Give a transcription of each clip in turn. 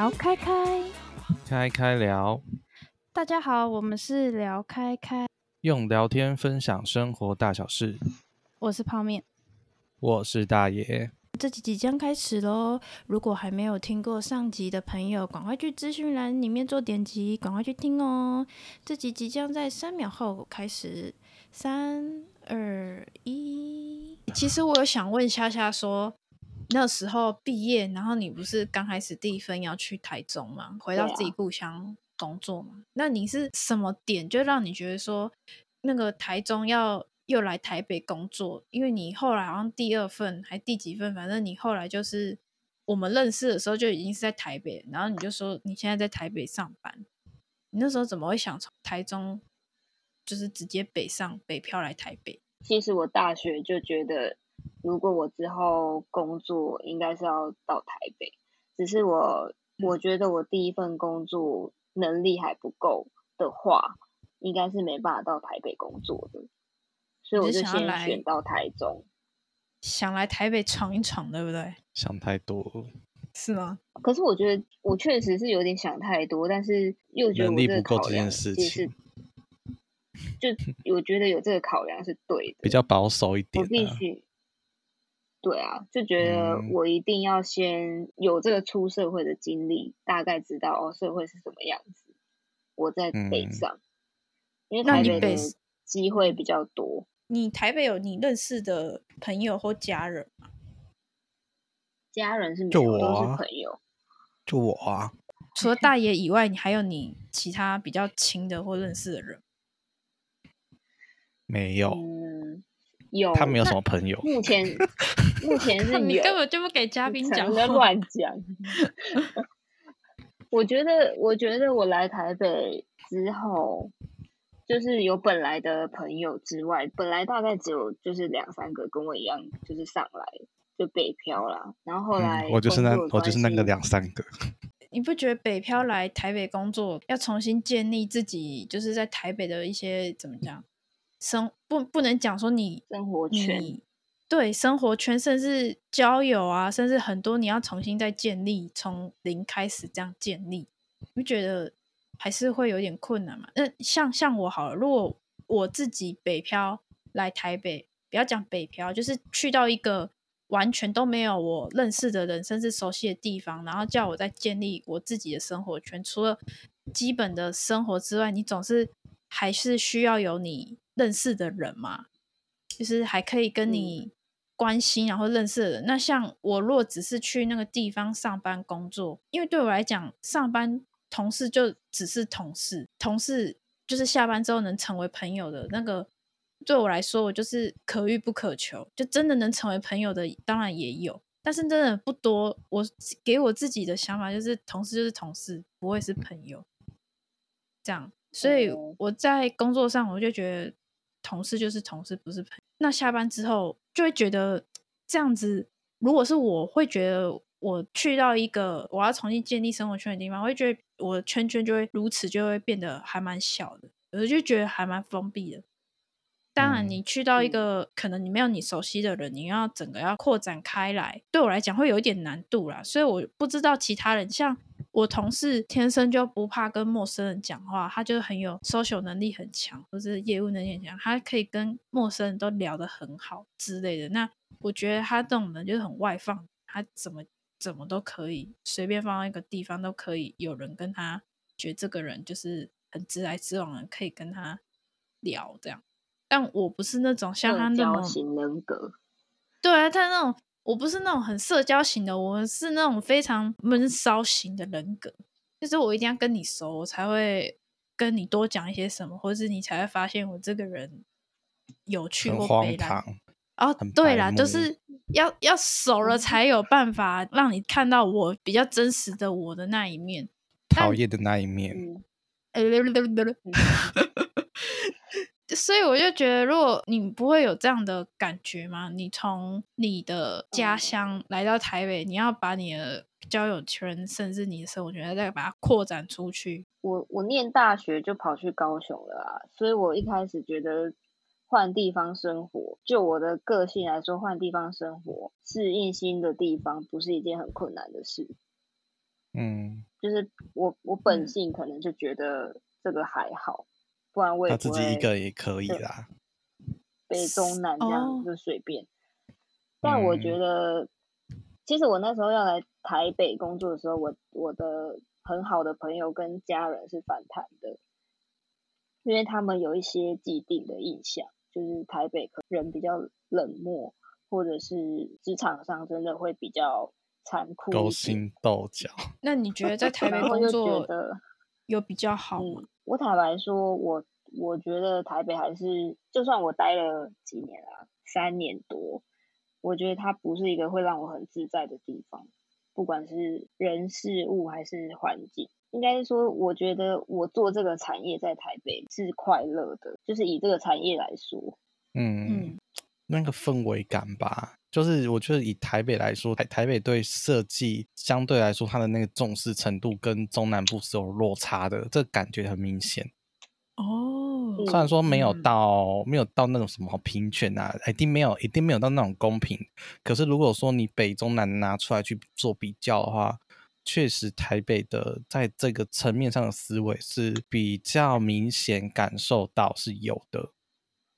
聊开开，开开聊。大家好，我们是聊开开，用聊天分享生活大小事。我是泡面，我是大爷。这集即将开始喽！如果还没有听过上集的朋友，赶快去资讯栏里面做点击，赶快去听哦。这集即将在三秒后开始，三二一。其实我有想问夏夏说。那时候毕业，然后你不是刚开始第一份要去台中吗？回到自己故乡工作嘛？啊、那你是什么点就让你觉得说，那个台中要又来台北工作？因为你后来好像第二份还第几份，反正你后来就是我们认识的时候就已经是在台北，然后你就说你现在在台北上班。你那时候怎么会想从台中就是直接北上北漂来台北？其实我大学就觉得。如果我之后工作应该是要到台北，只是我我觉得我第一份工作能力还不够的话，应该是没办法到台北工作的，所以我就先选到台中，想来台北闯一闯，对不对？想太多，是吗？可是我觉得我确实是有点想太多，但是又觉得能力不够这件事情就 我觉得有这个考量是对的，比较保守一点，啊，我必须。对啊，就觉得我一定要先有这个出社会的经历，嗯、大概知道哦社会是什么样子，我在北上，嗯、因为台北的机会比较多。你台北有你认识的朋友或家人吗？家人是没有，都是朋友。就我啊，除了大爷以外，你还有你其他比较亲的或认识的人？没有。嗯有他没有什么朋友。目前 目前是 你根本就不给嘉宾讲，在乱讲。我觉得，我觉得我来台北之后，就是有本来的朋友之外，本来大概只有就是两三个跟我一样，就是上来就北漂啦。然后后来、嗯、我就是那我就是那个两三个。你不觉得北漂来台北工作，要重新建立自己，就是在台北的一些怎么讲？生不不能讲说你生活圈，你对生活圈，甚至交友啊，甚至很多你要重新再建立，从零开始这样建立，你觉得还是会有点困难嘛？那像像我好了，如果我自己北漂来台北，不要讲北漂，就是去到一个完全都没有我认识的人，甚至熟悉的地方，然后叫我再建立我自己的生活圈，除了基本的生活之外，你总是还是需要有你。认识的人嘛，就是还可以跟你关心，然后认识的人。那像我，如果只是去那个地方上班工作，因为对我来讲，上班同事就只是同事，同事就是下班之后能成为朋友的那个，对我来说，我就是可遇不可求。就真的能成为朋友的，当然也有，但是真的不多。我给我自己的想法就是，同事就是同事，不会是朋友。这样，所以我在工作上，我就觉得。同事就是同事，不是朋友。那下班之后就会觉得这样子，如果是我会觉得我去到一个我要重新建立生活圈的地方，我会觉得我的圈圈就会如此就会变得还蛮小的，我就觉得还蛮封闭的。当然，你去到一个、嗯、可能你没有你熟悉的人，你要整个要扩展开来，对我来讲会有一点难度啦。所以我不知道其他人像。我同事天生就不怕跟陌生人讲话，他就很有 social 能力很强，或是业务能力很强，他可以跟陌生人都聊得很好之类的。那我觉得他这种人就是很外放，他怎么怎么都可以，随便放到一个地方都可以有人跟他，觉得这个人就是很直来直往的，可以跟他聊这样。但我不是那种像他那种型人格，对啊，他那种。我不是那种很社交型的，我是那种非常闷骚型的人格。就是我一定要跟你熟，我才会跟你多讲一些什么，或是你才会发现我这个人有趣或悲凉。哦，对啦，就是要要熟了 才有办法让你看到我比较真实的我的那一面，讨厌的那一面。所以我就觉得，如果你不会有这样的感觉吗？你从你的家乡来到台北，你要把你的交友圈，甚至你的生活圈，再把它扩展出去。我我念大学就跑去高雄了啊，所以我一开始觉得换地方生活，就我的个性来说，换地方生活，适应新的地方不是一件很困难的事。嗯，就是我我本性可能就觉得这个还好，不然我也他自己一个也可以啦，北中南这样就随便。哦、但我觉得，其实我那时候要来台北工作的时候，我我的很好的朋友跟家人是反弹的，因为他们有一些既定的印象，就是台北人比较冷漠。或者是职场上真的会比较残酷，勾心斗角。那你觉得在 台北工作有比较好吗？嗯，我坦白说，我我觉得台北还是，就算我待了几年啊，三年多，我觉得它不是一个会让我很自在的地方，不管是人事物还是环境。应该是说，我觉得我做这个产业在台北是快乐的，就是以这个产业来说，嗯。嗯那个氛围感吧，就是我觉得以台北来说，台台北对设计相对来说，它的那个重视程度跟中南部是有落差的，这个感觉很明显。哦，虽然说没有到、嗯、没有到那种什么平权啊，一定没有，一定没有到那种公平。可是如果说你北中南拿出来去做比较的话，确实台北的在这个层面上的思维是比较明显感受到是有的，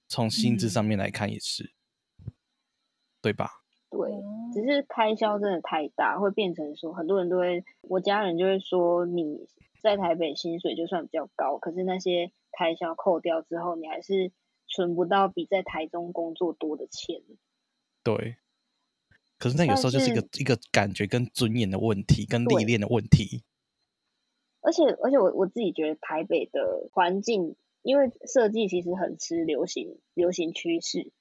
从薪资上面来看也是。嗯对吧？对，只是开销真的太大，会变成说很多人都会，我家人就会说你在台北薪水就算比较高，可是那些开销扣掉之后，你还是存不到比在台中工作多的钱。对，可是那有时候就是一个一个感觉跟尊严的问题，跟历练的问题。而且而且我我自己觉得台北的环境，因为设计其实很吃流行流行趋势。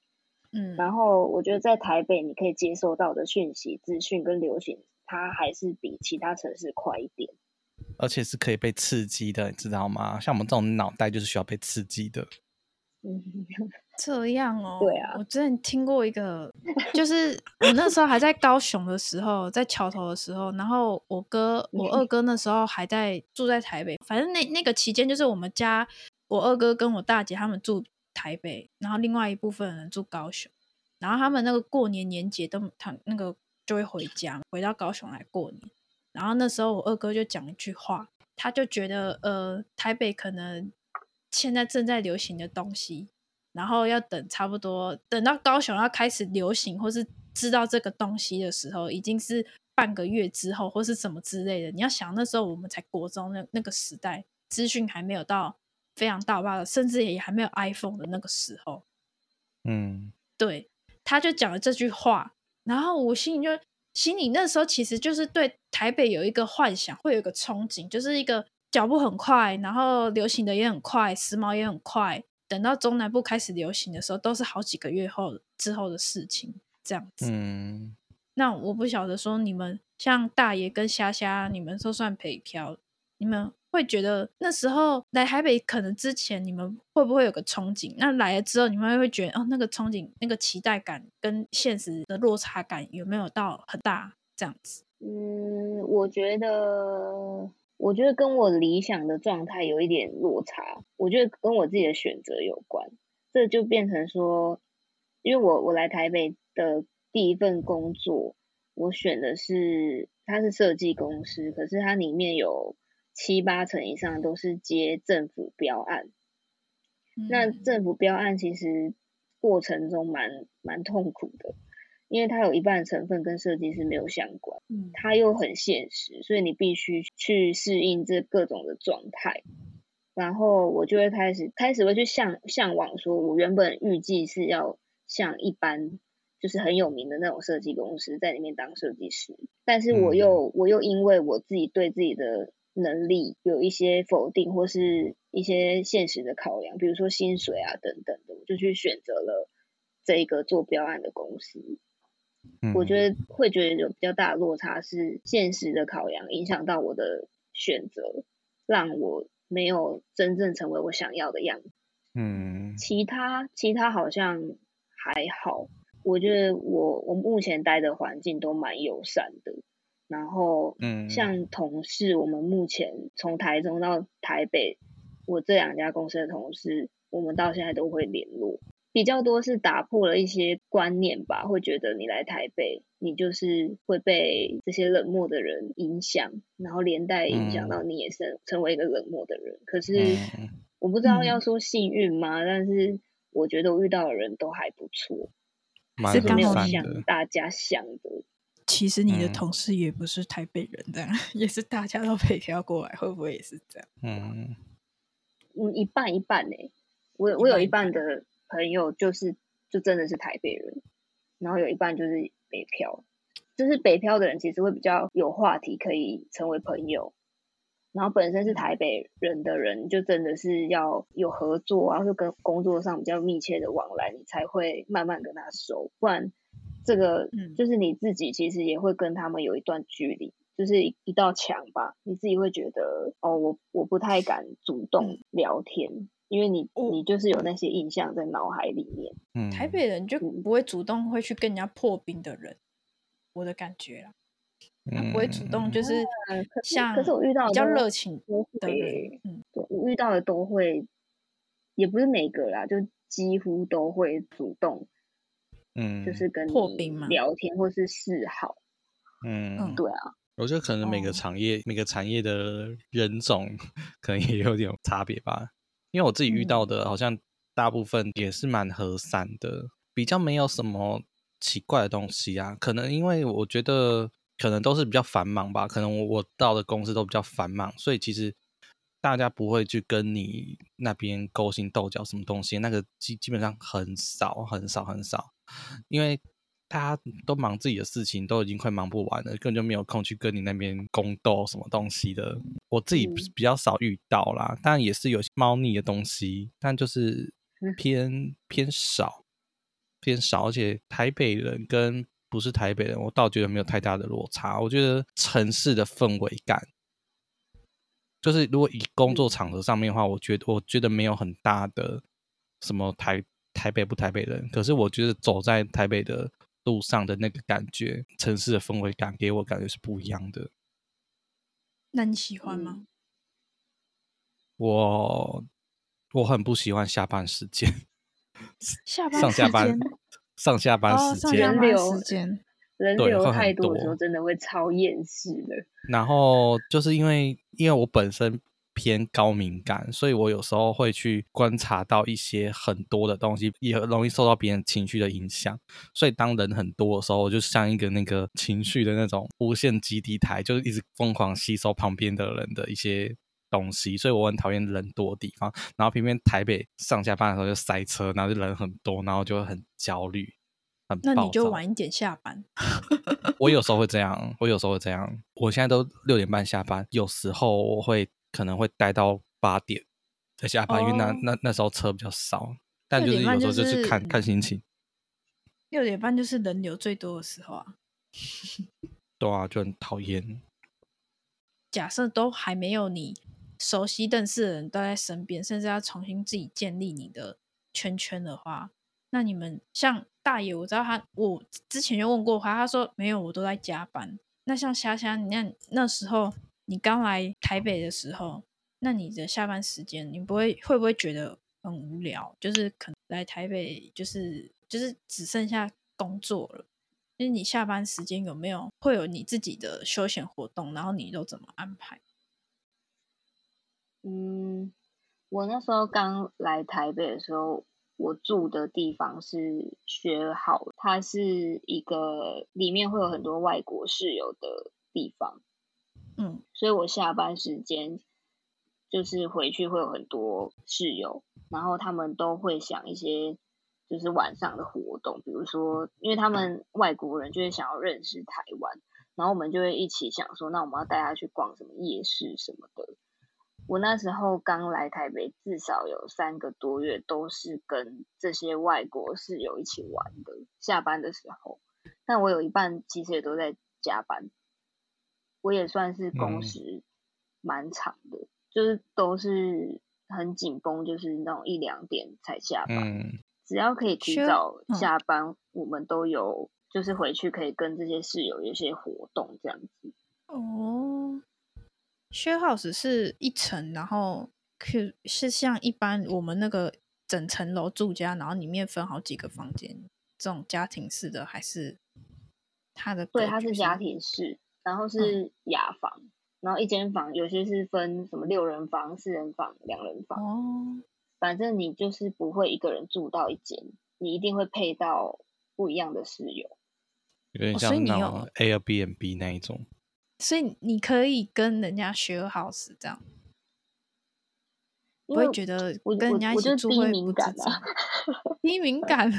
嗯，然后我觉得在台北，你可以接收到的讯息、资讯跟流行，它还是比其他城市快一点，而且是可以被刺激的，你知道吗？像我们这种脑袋就是需要被刺激的。嗯，这样哦。对啊，我之前听过一个，就是我那时候还在高雄的时候，在桥头的时候，然后我哥、我二哥那时候还在住在台北，反正那那个期间就是我们家，我二哥跟我大姐他们住。台北，然后另外一部分人住高雄，然后他们那个过年年节都他那个就会回家，回到高雄来过年。然后那时候我二哥就讲一句话，他就觉得呃台北可能现在正在流行的东西，然后要等差不多等到高雄要开始流行或是知道这个东西的时候，已经是半个月之后或是什么之类的。你要想那时候我们才国中那那个时代，资讯还没有到。非常大爆的，甚至也还没有 iPhone 的那个时候，嗯，对，他就讲了这句话，然后我心里就心里那时候其实就是对台北有一个幻想，会有一个憧憬，就是一个脚步很快，然后流行的也很快，时髦也很快，等到中南部开始流行的时候，都是好几个月后之后的事情，这样子。嗯，那我不晓得说你们像大爷跟虾虾，你们都算北漂，你们。会觉得那时候来台北，可能之前你们会不会有个憧憬？那来了之后，你们会觉得哦，那个憧憬、那个期待感跟现实的落差感有没有到很大这样子？嗯，我觉得，我觉得跟我理想的状态有一点落差。我觉得跟我自己的选择有关。这就变成说，因为我我来台北的第一份工作，我选的是它是设计公司，可是它里面有。七八成以上都是接政府标案，嗯，那政府标案其实过程中蛮蛮痛苦的，因为它有一半成分跟设计是没有相关，嗯，它又很现实，所以你必须去适应这各种的状态。然后我就会开始开始会去向向往，说我原本预计是要像一般就是很有名的那种设计公司在里面当设计师，但是我又、嗯、我又因为我自己对自己的能力有一些否定，或是一些现实的考量，比如说薪水啊等等的，我就去选择了这一个做标案的公司。嗯。我觉得会觉得有比较大的落差是现实的考量影响到我的选择，让我没有真正成为我想要的样子。嗯，其他其他好像还好，我觉得我我目前待的环境都蛮友善的。然后，嗯，像同事，我们目前从台中到台北，我这两家公司的同事，我们到现在都会联络。比较多是打破了一些观念吧，会觉得你来台北，你就是会被这些冷漠的人影响，然后连带影响到你也是成为一个冷漠的人。嗯、可是我不知道要说幸运吗？嗯、但是我觉得我遇到的人都还不错，是没有像大家想的。其实你的同事也不是台北人，这样、嗯、也是大家都北漂过来，会不会也是这样？嗯，嗯，一半一半呢、欸。我我有一半的。朋友就是就真的是台北人，然后有一半就是北漂，就是北漂的人其实会比较有话题可以成为朋友，然后本身是台北人的人就真的是要有合作啊，就跟工作上比较密切的往来，你才会慢慢跟他熟，不然这个就是你自己其实也会跟他们有一段距离，就是一道墙吧，你自己会觉得哦，我我不太敢主动聊天。因为你你就是有那些印象在脑海里面，嗯，台北人就不会主动会去跟人家破冰的人，我的感觉啦，他不会主动就是像，可是我遇到比较热情的人，嗯，对，我遇到的都会，也不是每个啦，就几乎都会主动，嗯，就是跟破冰嘛，聊天或是示好，嗯，对啊，我觉得可能每个产业、哦、每个产业的人种可能也有点差别吧。因为我自己遇到的，好像大部分也是蛮和善的，比较没有什么奇怪的东西啊。可能因为我觉得，可能都是比较繁忙吧。可能我我到的公司都比较繁忙，所以其实大家不会去跟你那边勾心斗角什么东西，那个基基本上很少很少很少，因为。大家都忙自己的事情，都已经快忙不完了，根本就没有空去跟你那边宫斗什么东西的。我自己比较少遇到啦，当然、嗯、也是有些猫腻的东西，但就是偏、嗯、偏少，偏少。而且台北人跟不是台北人，我倒觉得没有太大的落差。我觉得城市的氛围感，就是如果以工作场合上面的话，我觉得我觉得没有很大的什么台台北不台北人，可是我觉得走在台北的。路上的那个感觉，城市的氛围感给我感觉是不一样的。那你喜欢吗？我我很不喜欢下班时间，下班上下班上下班时间，人流时间人流太多的时候，真的会超厌世的。然后就是因为因为我本身。偏高敏感，所以我有时候会去观察到一些很多的东西，也容易受到别人情绪的影响。所以当人很多的时候，我就像一个那个情绪的那种无限基地台，就是一直疯狂吸收旁边的人的一些东西。所以我很讨厌人多的地方。然后偏偏台北上下班的时候就塞车，然后就人很多，然后就会很焦虑，很。那你就晚一点下班。我有时候会这样，我有时候会这样。我现在都六点半下班，有时候我会。可能会待到八点再下班，因为那那那时候车比较少，但就是有时候就是看看心情。六点半就是人流最多的时候啊。对啊，就很讨厌。假设都还没有你熟悉认识的人都在身边，甚至要重新自己建立你的圈圈的话，那你们像大爷，我知道他，我之前就问过他，他说没有，我都在加班。那像虾虾，你那那时候。你刚来台北的时候，那你的下班时间，你不会会不会觉得很无聊？就是可能来台北，就是就是只剩下工作了。就是你下班时间有没有会有你自己的休闲活动？然后你都怎么安排？嗯，我那时候刚来台北的时候，我住的地方是学好，它是一个里面会有很多外国室友的地方。嗯，所以我下班时间就是回去会有很多室友，然后他们都会想一些就是晚上的活动，比如说，因为他们外国人就是想要认识台湾，然后我们就会一起想说，那我们要带他去逛什么夜市什么的。我那时候刚来台北，至少有三个多月都是跟这些外国室友一起玩的，下班的时候，但我有一半其实也都在加班。我也算是工时蛮长的，嗯、就是都是很紧绷，就是那种一两点才下班。嗯、只要可以提早下班，嗯、我们都有就是回去可以跟这些室友有一些活动这样子。哦，share house 是一层，然后可是像一般我们那个整层楼住家，然后里面分好几个房间，这种家庭式的还是他的？对，他是家庭式，然后是雅房，嗯、然后一间房有些是分什么六人房、四人房、两人房。哦，反正你就是不会一个人住到一间，你一定会配到不一样的室友。有点像那种 Airbnb 那一种。所以你可以跟人家 share house 这样，不会觉得跟人家一起住会敏感啊？低敏感，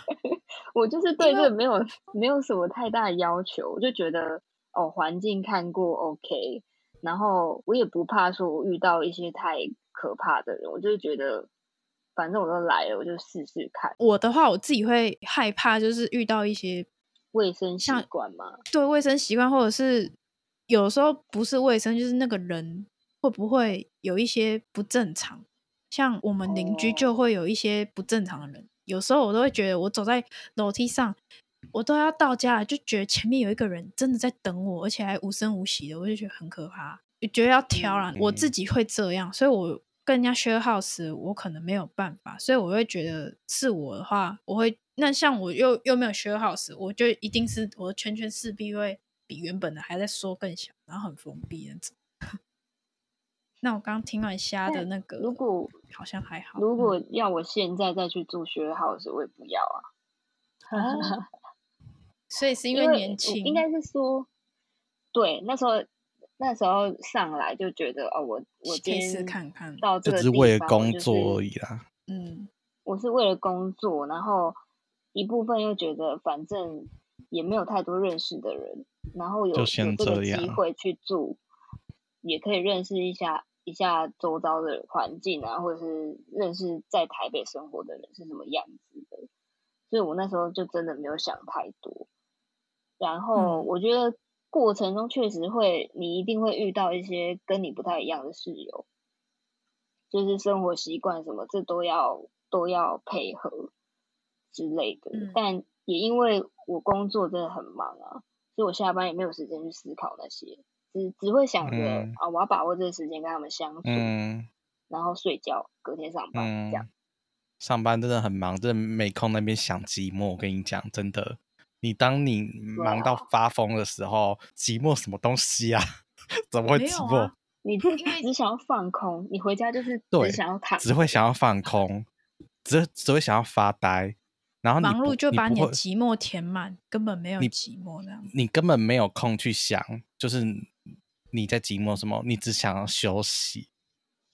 我就是对这没有没有什么太大的要求，我就觉得哦，环境看过 OK，然后我也不怕说我遇到一些太可怕的人，我就觉得反正我都来了，我就试试看。我的话，我自己会害怕，就是遇到一些卫生习惯嘛，对卫生习惯或者是。有时候不是卫生，就是那个人会不会有一些不正常？像我们邻居就会有一些不正常的人。有时候我都会觉得，我走在楼梯上，我都要到家了，就觉得前面有一个人真的在等我，而且还无声无息的，我就觉得很可怕，我觉得要挑了。我自己会这样，所以我跟人家 share house，我可能没有办法，所以我会觉得是我的话，我会那像我又又没有 share house，我就一定是我的圈圈势必会。比原本的还在缩更小，然后很封闭那种。那我刚刚听完虾的那个，如果好像还好。如果要我现在再去住 share house，我也不要啊。哦、所以是因为年轻，应该是说，对，那时候那时候上来就觉得哦，我我今天看看到这个地方，只是为了工作而已啦。嗯，我是为了工作，然后一部分又觉得反正也没有太多认识的人。然后有有这个机会去住，也可以认识一下一下周遭的环境啊，或者是认识在台北生活的人是什么样子的。所以我那时候就真的没有想太多。然后我觉得过程中确实会，你一定会遇到一些跟你不太一样的室友，就是生活习惯什么，这都要都要配合之类的。嗯。但也因为我工作真的很忙啊。所以我下班也没有时间去思考那些，只只会想着、嗯、啊，我要把握这个时间跟他们相处，嗯、然后睡觉，隔天上班、嗯、这样。上班真的很忙，真的没空那边想寂寞。我跟你讲，真的，你当你忙到发疯的时候，啊、寂寞什么东西啊？怎么会寂寞？啊、你只 想要放空，你回家就是只想要躺，只会想要放空，只只会想要发呆。然后忙碌就把你的寂寞填满，根本没有寂寞那样你。你根本没有空去想，就是你在寂寞什么？你只想要休息，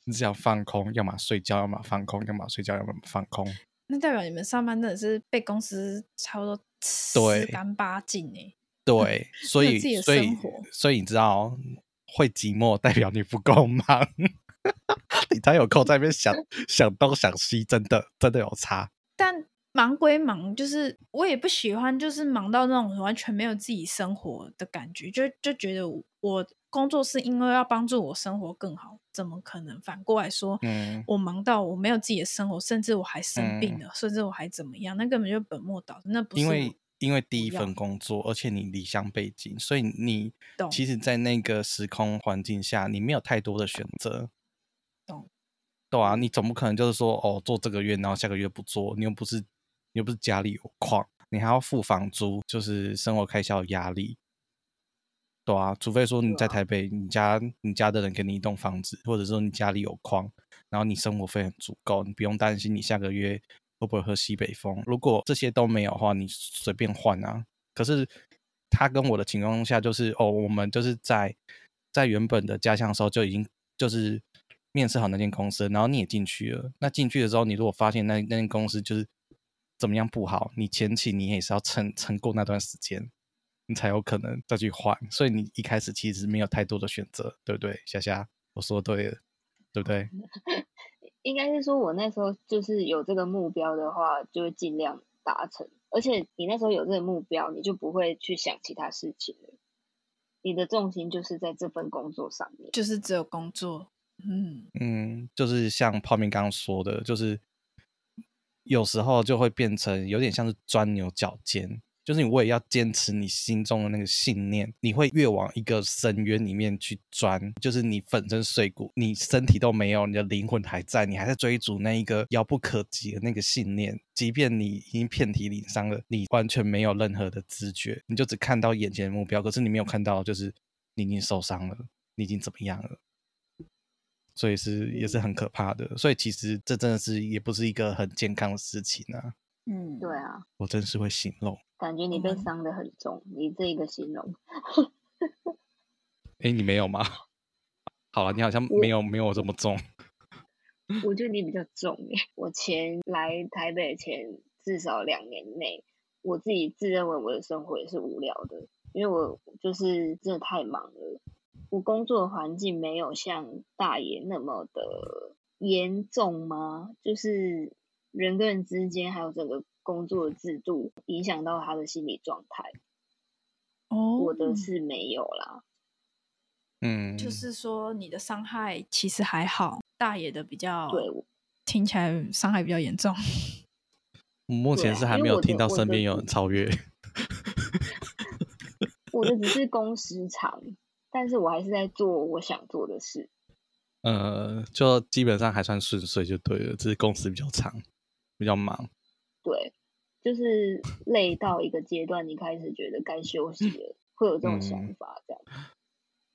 你只想放空，要么睡觉，要么放空，要么睡觉，要么放空。那代表你们上班真的是被公司差不多吃干巴净哎。对，所以所以所以你知道，会寂寞代表你不够忙，你才有空在那边想想东想西，真的真的有差。但忙归忙，就是我也不喜欢，就是忙到那种完全没有自己生活的感觉，就就觉得我工作是因为要帮助我生活更好，怎么可能？反过来说，嗯，我忙到我没有自己的生活，甚至我还生病了，嗯、甚至我还怎么样，那根本就本末倒置，那不是因为因为第一份工作，而且你离乡背景，所以你其实，在那个时空环境下，你没有太多的选择，懂？对啊，你总不可能就是说，哦，做这个月，然后下个月不做，你又不是你。又不是家里有矿，你还要付房租，就是生活开销压力，对啊，除非说你在台北，你家你家的人给你一栋房子，或者说你家里有矿，然后你生活费很足够，你不用担心你下个月会不会喝西北风。如果这些都没有的话，你随便换啊。可是他跟我的情况下就是，哦，我们就是在在原本的家乡的时候就已经就是面试好那间公司，然后你也进去了。那进去的时候，你如果发现那那间公司就是。怎么样不好？你前期你也是要撑撑过那段时间，你才有可能再去换。所以你一开始其实没有太多的选择，对不对？霞霞，我说对了，对不对？应该是说，我那时候就是有这个目标的话，就会尽量达成。而且你那时候有这个目标，你就不会去想其他事情了。你的重心就是在这份工作上面，就是只有工作。嗯嗯，就是像泡面刚刚说的，就是。有时候就会变成有点像是钻牛角尖，就是你为了要坚持你心中的那个信念，你会越往一个深渊里面去钻。就是你粉身碎骨，你身体都没有，你的灵魂还在，你还在追逐那一个遥不可及的那个信念。即便你已经遍体鳞伤了，你完全没有任何的知觉，你就只看到眼前的目标，可是你没有看到，就是你已经受伤了，你已经怎么样了。所以是也是很可怕的。所以其实这真的是也不是一个很健康的事情啊。嗯，对啊，我真是会形容，感觉你被伤的很重，嗯、你这一个形容。哎、欸，你没有吗？好了，你好像没有没有我这么重。我觉得你比较重耶。我前来台北前至少两年内，我自己自认为我的生活也是无聊的，因为我就是真的太忙了。我工作的环境没有像大爷那么的严重吗？就是。人跟人之间，还有整个工作的制度，影响到他的心理状态。哦，我的是没有啦。嗯，就是说你的伤害其实还好，大爷的比较，对，听起来伤害比较严重。目前是还没有听到身边有人超越。我的只是工时长，但是我还是在做我想做的事。呃，就基本上还算顺遂就对了，只是工时比较长。比较忙，对，就是累到一个阶段，你开始觉得该休息了，会有这种想法，这样。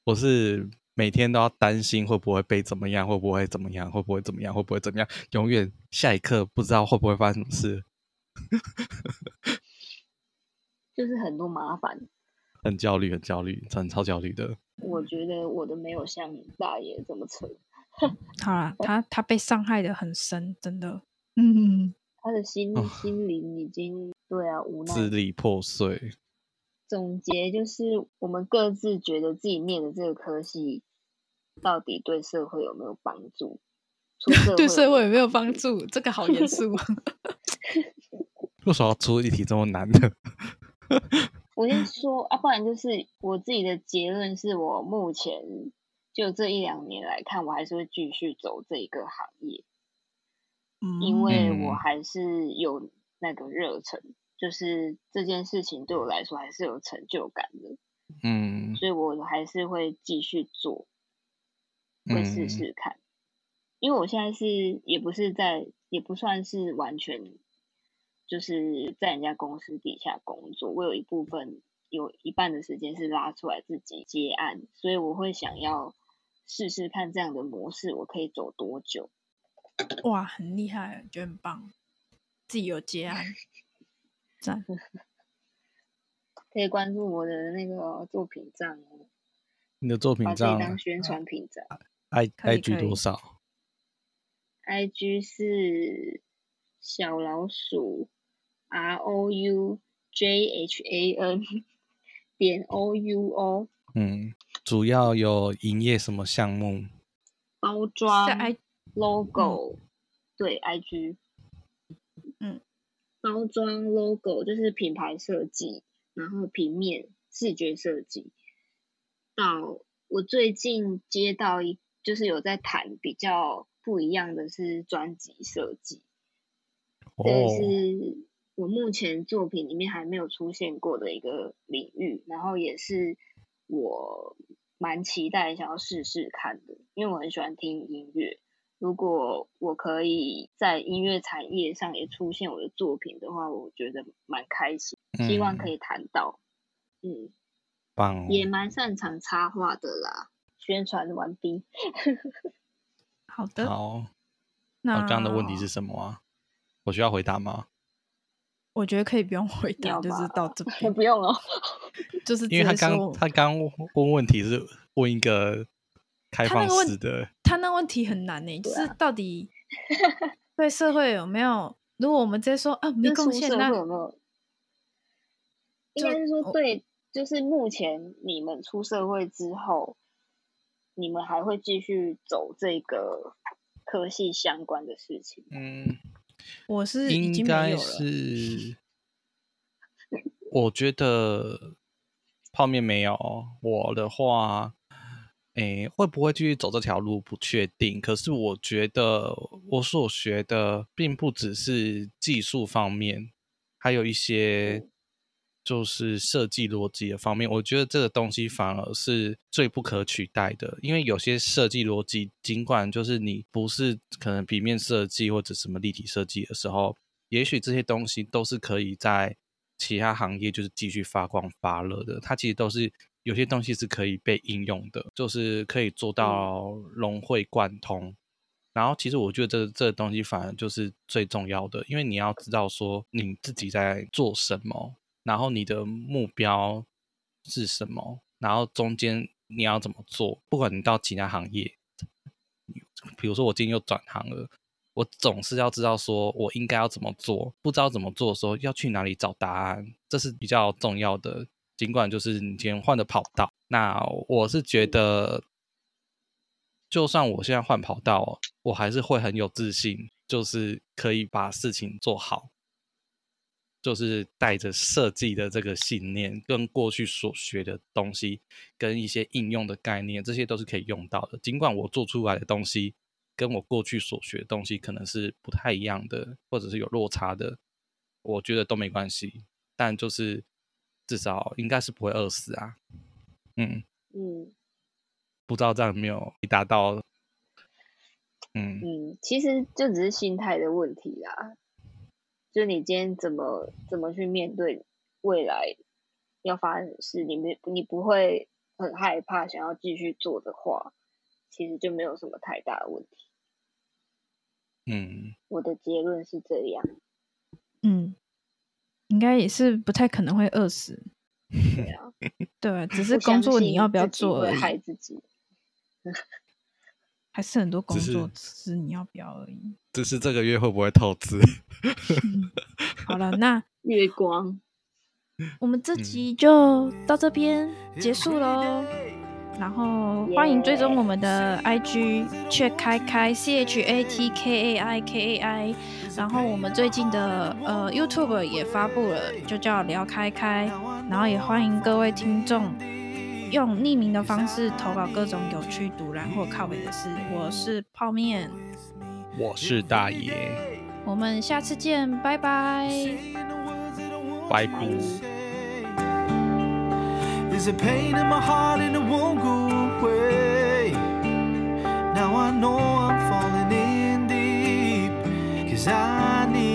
我是每天都要担心会不会被怎么样，会不会怎么样，会不会怎么样，会不会怎么样，永远下一刻不知道会不会发生什么事，就是很多麻烦，很焦虑，很焦虑，很超焦虑的。我觉得我的没有像大爷这么扯。好啦，他他被伤害的很深，真的。嗯，他的心心灵已经对啊，无奈，支离破碎。总结就是，我们各自觉得自己念的这个科系，到底对社会有没有帮助？社 对社会有没有帮助？这个好严肃。为什么要出一题这么难的？我先说啊，不然就是我自己的结论是，我目前就这一两年来看，我还是会继续走这一个行业。因为我还是有那个热忱，嗯，就是这件事情对我来说还是有成就感的，嗯，所以我还是会继续做，会试试看，嗯，因为我现在是也不是在，也不算是完全就是在人家公司底下工作，我有一部分有一半的时间是拉出来自己接案，所以我会想要试试看这样的模式，我可以走多久。哇，很厉害，觉得很棒，自己有接案，赞，可以关注我的那个作品账哦。你的作品账当宣传品账，I I G 多少？I G 是小老鼠 R O U J H A N 点 O U O。嗯，主要有营业什么项目？包装。logo，嗯、对，IG，嗯，包装 logo 就是品牌设计，然后平面视觉设计。到我最近接到一，就是有在谈比较不一样的是专辑设计，这是我目前作品里面还没有出现过的一个领域，然后也是我蛮期待想要试试看的，因为我很喜欢听音乐。如果我可以在音乐产业上也出现我的作品的话，我觉得蛮开心。希望可以谈到，嗯，棒，也蛮擅长插画的啦。宣传完毕。好的。好。那这样的问题是什么啊？我需要回答吗？我觉得可以不用回答，就是到这 边不用了。就是因为他刚他刚问问题是问一个。开放式的，他那问题很难呢、欸，就是到底 对社会有没有？如果我们直接说啊，没贡献，那有没有？应该是说对，就是目前你们出社会之后，你们还会继续走这个科系相关的事情？嗯，我是应该是，我觉得泡面没有，我的话。诶，会不会继续走这条路不确定。可是我觉得我所学的并不只是技术方面，还有一些就是设计逻辑的方面，我觉得这个东西反而是最不可取代的，因为有些设计逻辑，尽管就是你不是可能平面设计或者什么立体设计的时候，也许这些东西都是可以在其他行业就是继续发光发热的。它其实都是有些东西是可以被应用的，就是可以做到融会贯通。然后，其实我觉得这、这个东西反而就是最重要的，因为你要知道说你自己在做什么，然后你的目标是什么，然后中间你要怎么做。不管你到其他行业，比如说我今天又转行了，我总是要知道说我应该要怎么做。不知道怎么做的时候，要去哪里找答案，这是比较重要的。尽管就是你今天换的跑道，那我是觉得。就算我现在换跑道，我还是会很有自信，就是可以把事情做好，就是带着设计的这个信念，跟过去所学的东西，跟一些应用的概念，这些都是可以用到的。尽管我做出来的东西跟我过去所学的东西可能是不太一样的，或者是有落差的，我觉得都没关系。但就是至少应该是不会饿死啊。嗯嗯。不知道这样有没有达到？嗯嗯，其实就只是心态的问题啦。就你今天怎么怎么去面对未来要发生的事，你没你不会很害怕，想要继续做的话，其实就没有什么太大的问题。嗯，我的结论是这样。嗯，应该也是不太可能会饿死。对啊，对，只是工作你要不要做而已。害自己。还是很多工作，只是你要不要而已。只是这个月会不会透支？好了，那月光，我们这集就到这边结束喽。然后欢迎追踪我们的 IG，阙开开 C H A T K A I K A I。然后我们最近的呃 YouTube 也发布了，就叫聊开开。然后也欢迎各位听众。用匿名的方式投稿各种有趣、独然或靠北的事。我是泡面，我是大爷，我们下次见，拜拜，拜拜。There's a pain in my heart and it won't go away. Now I know I'm falling in deep. Cause I need.